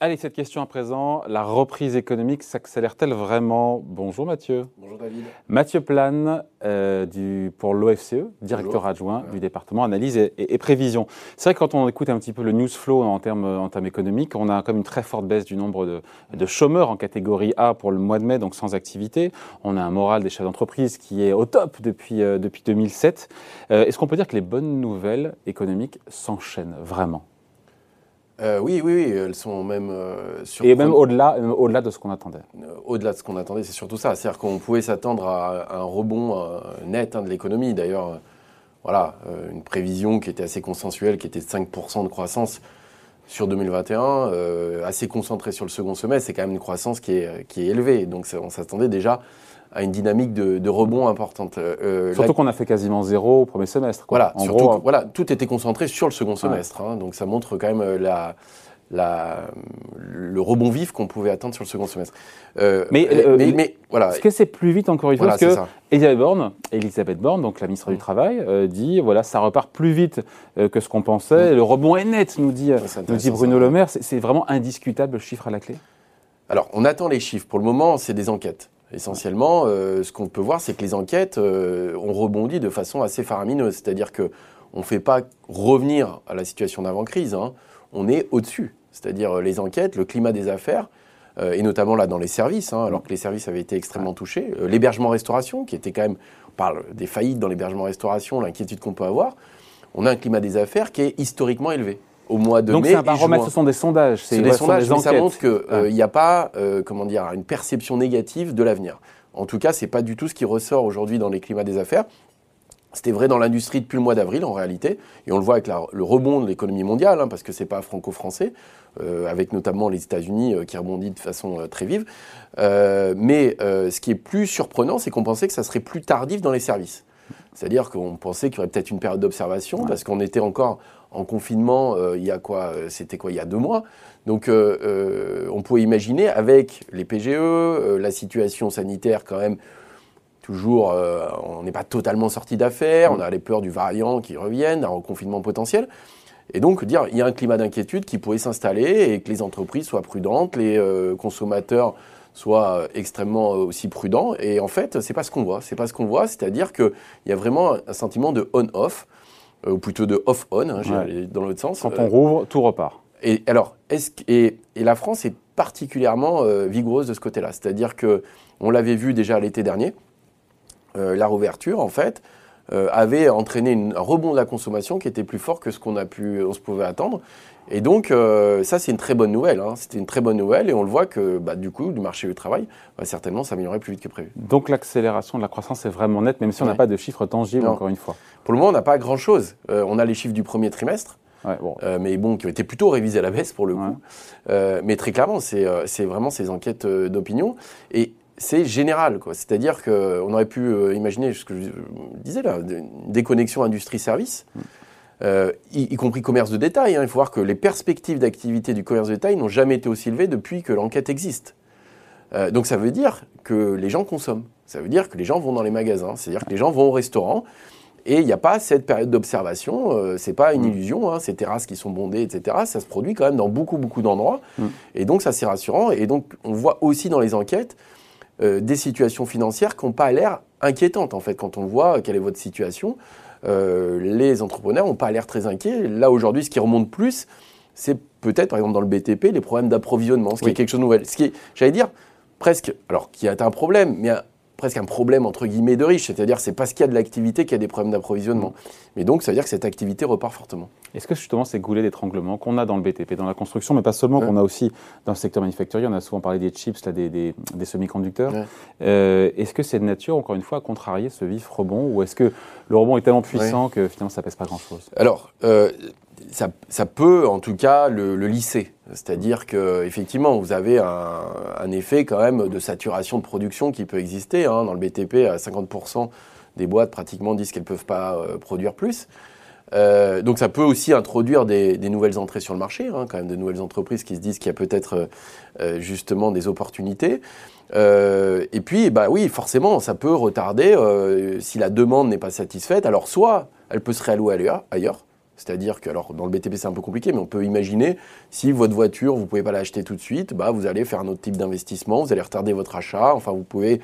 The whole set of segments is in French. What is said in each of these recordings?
Allez, cette question à présent, la reprise économique s'accélère-t-elle vraiment? Bonjour Mathieu. Bonjour David. Mathieu Plane euh, du, pour l'OFCE, directeur adjoint du département analyse et, prévision. C'est vrai que quand on écoute un petit peu le news flow en termes, en termes économiques, on a comme une très forte baisse du nombre de, de, chômeurs en catégorie A pour le mois de mai, donc sans activité. On a un moral des chefs d'entreprise qui est au top depuis, euh, depuis 2007. Euh, est-ce qu'on peut dire que les bonnes nouvelles économiques s'enchaînent vraiment? Euh, oui, oui, oui, elles sont même euh, Et même au-delà, euh, au-delà de ce qu'on attendait. au-delà de ce qu'on attendait, c'est surtout ça. C'est-à-dire qu'on pouvait s'attendre à, un rebond net hein, de l'économie. D'ailleurs, voilà, une prévision qui était assez consensuelle, qui était de 5% de croissance sur 2021, assez concentrée sur le second semestre. C'est quand même une croissance qui est, qui est élevée. Donc, on s'attendait déjà à une dynamique de, rebond importante. Euh, euh, surtout qu'on a fait quasiment zéro au premier semestre. Voilà, surtout, euh, voilà, tout était concentré sur le second semestre. Hein, donc ça montre quand même la, la, le rebond vif qu'on pouvait attendre sur le second semestre. mais, mais, voilà. Est-ce que c'est plus vite encore une fois Parce que Elisabeth Borne, Elisabeth Borne, donc la ministre du mm. Travail, dit voilà, ça repart plus vite que ce qu'on pensait. Mm. Le rebond est net, nous dit, nous dit Bruno Le Maire. C'est vraiment indiscutable le chiffre à la clé Alors, on attend les chiffres. Pour le moment, c'est des enquêtes. Essentiellement, euh, ce qu'on peut voir, c'est que les enquêtes euh, ont rebondi de façon assez faramineuse. C'est-à-dire qu'on ne fait pas revenir à la situation d'avant-crise, hein. on est au-dessus. C'est-à-dire euh, les enquêtes, le climat des affaires, et notamment là dans les services, hein, alors que les services avaient été extrêmement touchés. L'hébergement-restauration, qui était quand même, on parle des faillites dans l'hébergement-restauration, l'inquiétude qu'on peut avoir, on a un climat des affaires qui est historiquement élevé au mois de Donc mai. Donc c'est un baromètre, ce sont des sondages. C'est des sondages, mais ça montre qu'il euh, n'y a pas, euh, comment dire, une perception négative de l'avenir. En tout cas, c'est pas du tout ce qui ressort aujourd'hui dans les climats des affaires. C'était vrai dans l'industrie depuis le mois d'avril en réalité, et on le voit avec le rebond de l'économie mondiale, hein, parce que c'est pas franco-français, euh, avec notamment les États-Unis qui rebondit de façon très vive. mais ce qui est plus surprenant, c'est qu'on pensait que ça serait plus tardif dans les services. C'est-à-dire qu'on pensait qu'il y aurait peut-être une période d'observation, parce qu'on était encore en confinement euh, il y a quoi euh, C'était quoi Il y a deux mois. Donc euh, on pouvait imaginer avec les PGE, la situation sanitaire quand même toujours, on n'est pas totalement sorti d'affaires, on a les peurs du variant qui reviennent, un confinement potentiel. Et donc dire il y a un climat d'inquiétude qui pourrait s'installer et que les entreprises soient prudentes, les consommateurs soient extrêmement aussi prudents. Et en fait, c'est pas ce qu'on voit. C'est pas ce qu'on voit. C'est-à-dire qu'il y a vraiment un sentiment de on-off. Euh, ou plutôt de off-on, hein, dans l'autre sens. Quand on rouvre, tout repart. Et alors, est-ce et, et, la France est particulièrement euh, vigoureuse de ce côté-là. C'est-à-dire que on l'avait vu déjà l'été dernier, euh, la rouverture, en fait, avait entraîné un rebond de la consommation qui était plus fort que ce qu'on a pu, on se pouvait attendre. Et donc, euh, ça, c'est une très bonne nouvelle. Hein. C'était une très bonne nouvelle et on le voit que, bah, du coup, du marché du travail va certainement s'améliorer plus vite que prévu. Donc, l'accélération de la croissance est vraiment nette, même si on n'a pas de chiffres tangibles, encore une fois. Pour le moment, on n'a pas grand-chose. Euh, on a les chiffres du premier trimestre. Euh, mais bon, qui ont été plutôt révisés à la baisse pour le coup. mais très clairement, c'est vraiment ces enquêtes d'opinion. Et c'est général. C'est-à-dire qu'on aurait pu imaginer ce que je disais là, une déconnexion industrie-service. Mm. Euh, y, compris commerce de détail. Hein. Il faut voir que les perspectives d'activité du commerce de détail n'ont jamais été aussi élevées depuis que l'enquête existe. Euh, donc ça veut dire que les gens consomment. Ça veut dire que les gens vont dans les magasins. C'est-à-dire que les gens vont au restaurant. Et il n'y a pas cette période d'observation, euh, c'est pas une mm. illusion, hein, ces terrasses qui sont bondées, etc. Ça se produit quand même dans beaucoup, beaucoup d'endroits. Mm. Et donc ça c'est rassurant. Et donc on voit aussi dans les enquêtes euh, des situations financières qui n'ont pas l'air inquiétantes en fait. Quand on voit quelle est votre situation, euh, les entrepreneurs n'ont pas l'air très inquiets. Là, aujourd'hui, ce qui remonte plus, c'est peut-être, par exemple, dans le BTP, les problèmes d'approvisionnement, ce qui est quelque chose de nouvel. Ce qui est, j'allais dire, presque, alors qui a un problème, mais presque un problème entre guillemets de riche, c'est-à-dire c'est parce qu'il y a de l'activité qu'il y a des problèmes d'approvisionnement. Mais donc ça veut dire que cette activité repart fortement. Est-ce que justement ces goulets d'étranglement qu'on a dans le BTP, dans la construction, mais pas seulement, qu'on a aussi dans le secteur manufacturier, on a souvent parlé des chips, là, des, des, semi-conducteurs, euh, est-ce que c'est de nature, encore une fois, à contrarier ce vif rebond, ou est-ce que le rebond est tellement puissant que finalement ça pèse pas grand-chose? Alors, euh, ça, peut en tout cas le, lisser. C'est-à-dire que effectivement, vous avez un, effet quand même de saturation de production qui peut exister. Hein. Dans le BTP, à 50% des boîtes pratiquement disent qu'elles ne peuvent pas euh, produire plus. Euh, donc ça peut aussi introduire des, nouvelles entrées sur le marché, hein, quand même de nouvelles entreprises qui se disent qu'il y a peut-être euh, justement des opportunités. et puis, bah oui, forcément, ça peut retarder si la demande n'est pas satisfaite. Alors soit elle peut se réallouer ailleurs, C'est-à-dire que, alors dans le BTP c'est un peu compliqué, mais on peut imaginer si votre voiture, vous ne pouvez pas l'acheter tout de suite, bah, vous allez faire un autre type d'investissement, vous allez retarder votre achat, enfin vous pouvez...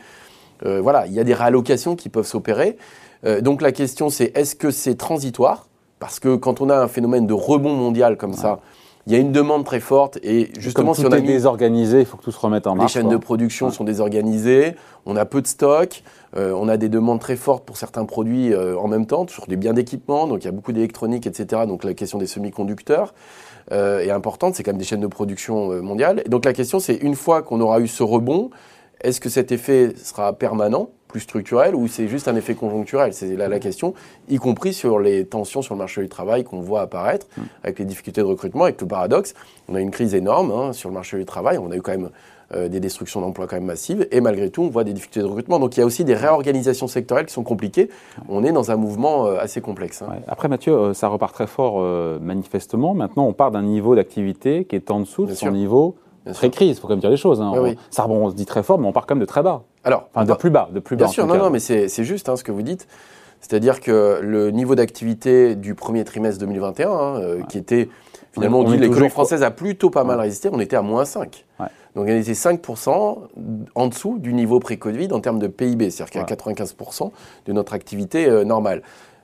Euh, voilà, il y a des réallocations qui peuvent s'opérer. Euh, donc la question c'est est-ce que c'est transitoire? Parce que quand on a un phénomène de rebond mondial comme ça, il y a une demande très forte et justement Comme tout si on est désorganisé, il faut que tout se remette en marche. Les chaînes de production sont désorganisées, on a peu de stock, euh, on a des demandes très fortes pour certains produits euh, en même temps, sur des biens d'équipement, donc il y a beaucoup d'électronique, etc. Donc la question des semi-conducteurs euh, est importante, c'est quand même des chaînes de production mondiales. Et donc la question c'est une fois qu'on aura eu ce rebond, est-ce que cet effet sera permanent plus structurel ou c'est juste un effet conjoncturel? C'est là la question, y compris sur les tensions sur le marché du travail qu'on voit apparaître, mm. avec les difficultés de recrutement, avec le paradoxe. On a une crise énorme hein, sur le marché du travail, on a eu quand même euh, des destructions d'emplois quand même massives, et malgré tout, on voit des difficultés de recrutement. Donc il y a aussi des réorganisations sectorielles qui sont compliquées. On est dans un mouvement euh, assez complexe. Hein. Après, Mathieu, euh, ça repart très fort manifestement. Maintenant, on part d'un niveau d'activité qui est en dessous de son niveau pré-crise, il faut quand même dire les choses. Hein. Ça on se dit très fort, mais on part quand même de très bas. Alors, enfin, de plus bas, de plus bas. Bien sûr, non, non, mais c'est juste hein, ce que vous dites. C'est-à-dire que le niveau d'activité du premier trimestre 2021, hein, euh, qui était finalement, on, dit l'économie française a plutôt pas mal résisté, on était à moins 5. Donc on était 5% en dessous du niveau pré-Covid en termes de PIB, c'est-à-dire qu'à 95% de notre activité euh, normale.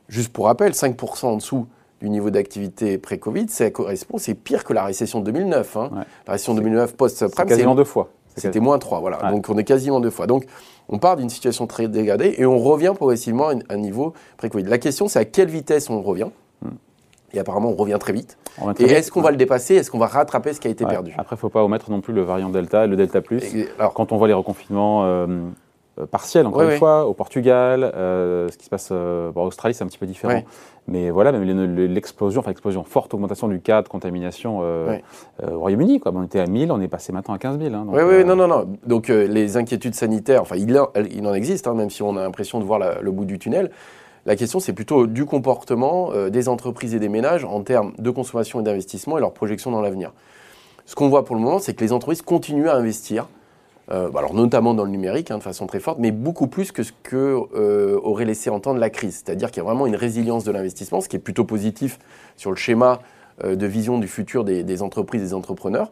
Juste pour rappel, 5% en dessous du niveau d'activité pré-Covid, ça correspond, c'est pire que la récession de 2009. Hein. La récession de 2009 post-subprime, c'est quasiment deux fois. C'était moins 3, voilà. Donc on est quasiment deux fois. Donc on part d'une situation très dégradée et on revient progressivement à un niveau pré-Covid. La question, c'est à quelle vitesse on revient hmm. Et apparemment, on revient très vite. et est-ce qu'on va le dépasser? Est-ce qu'on va rattraper ce qui a été perdu? Après, il ne faut pas omettre non plus le variant Delta, le Delta Plus. alors, quand on voit les reconfinements euh, euh, partiels, encore une fois, au Portugal, euh, ce qui se passe en Australie, c'est un petit peu différent. Mais voilà, même l'explosion, enfin l'explosion, forte augmentation du cas de contamination euh, euh, au Royaume-Uni. On était à 1000, on est passé maintenant à 15 000. Hein, oui, oui, euh, non, non, non. Donc les inquiétudes sanitaires, enfin il, il en existe, hein, même si on a l'impression de voir le bout du tunnel. La question, c'est plutôt du comportement des entreprises et des ménages en termes de consommation et d'investissement et leur projection dans l'avenir. Ce qu'on voit pour le moment, c'est que les entreprises continuent à investir euh, alors notamment dans le numérique hein, de façon très forte, mais beaucoup plus que ce que euh, aurait laissé entendre la crise. C'est-à-dire qu'il y a vraiment une résilience de l'investissement, ce qui est plutôt positif sur le schéma euh, de vision du futur des, entreprises, des entrepreneurs.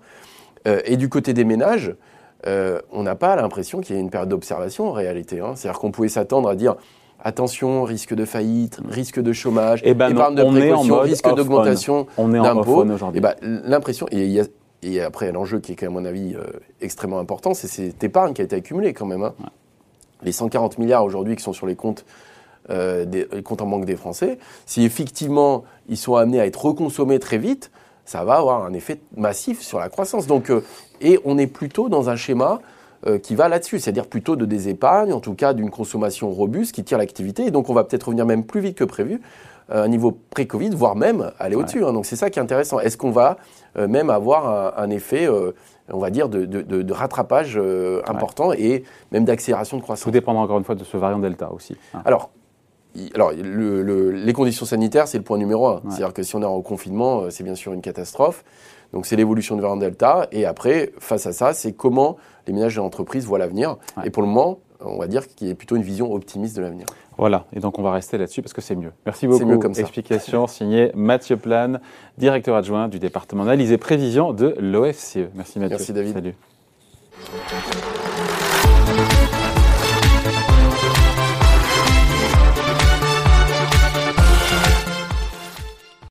et du côté des ménages, on n'a pas l'impression qu'il y ait une période d'observation en réalité. Hein. C'est-à-dire qu'on pouvait s'attendre à dire attention, risque de faillite, risque de chômage, eh ben épargne de précaution, risque d'augmentation d'impôts. aujourd'hui. Eh ben, l'impression, et il y a et après, l'enjeu qui est, à mon avis, euh, extrêmement important, c'est cette épargne qui a été accumulée quand même. Hein. Les 140 milliards aujourd'hui qui sont sur les comptes, euh, des, comptes en banque des Français, si effectivement ils sont amenés à être reconsommés très vite, ça va avoir un effet massif sur la croissance. Donc, euh, et on est plutôt dans un schéma qui va là-dessus, c'est-à-dire plutôt de des épargnes, en tout cas d'une consommation robuste qui tire l'activité. Et donc on va peut-être revenir même plus vite que prévu à un niveau pré-Covid, voire même aller au-dessus. Hein. Donc c'est ça qui est intéressant. Est-ce qu'on va euh, même avoir un, effet, euh, on va dire, de, rattrapage euh, important et même d'accélération de croissance? Tout dépendra encore une fois de ce variant Delta aussi. Hein. Alors, alors, les conditions sanitaires, c'est le point numéro un. C'est-à-dire que si on est en confinement, c'est bien sûr une catastrophe. Donc, c'est l'évolution du variant Delta. Et après, face à ça, c'est comment les ménages et l'entreprise voient l'avenir. Et pour le moment, on va dire qu'il y a plutôt une vision optimiste de l'avenir. Voilà, et donc on va rester là-dessus parce que c'est mieux. Merci beaucoup. Mieux comme ça. Explication signée Mathieu Plane, directeur adjoint du département analyse et prévision de l'OFCE. Merci Mathieu. Merci David. Salut.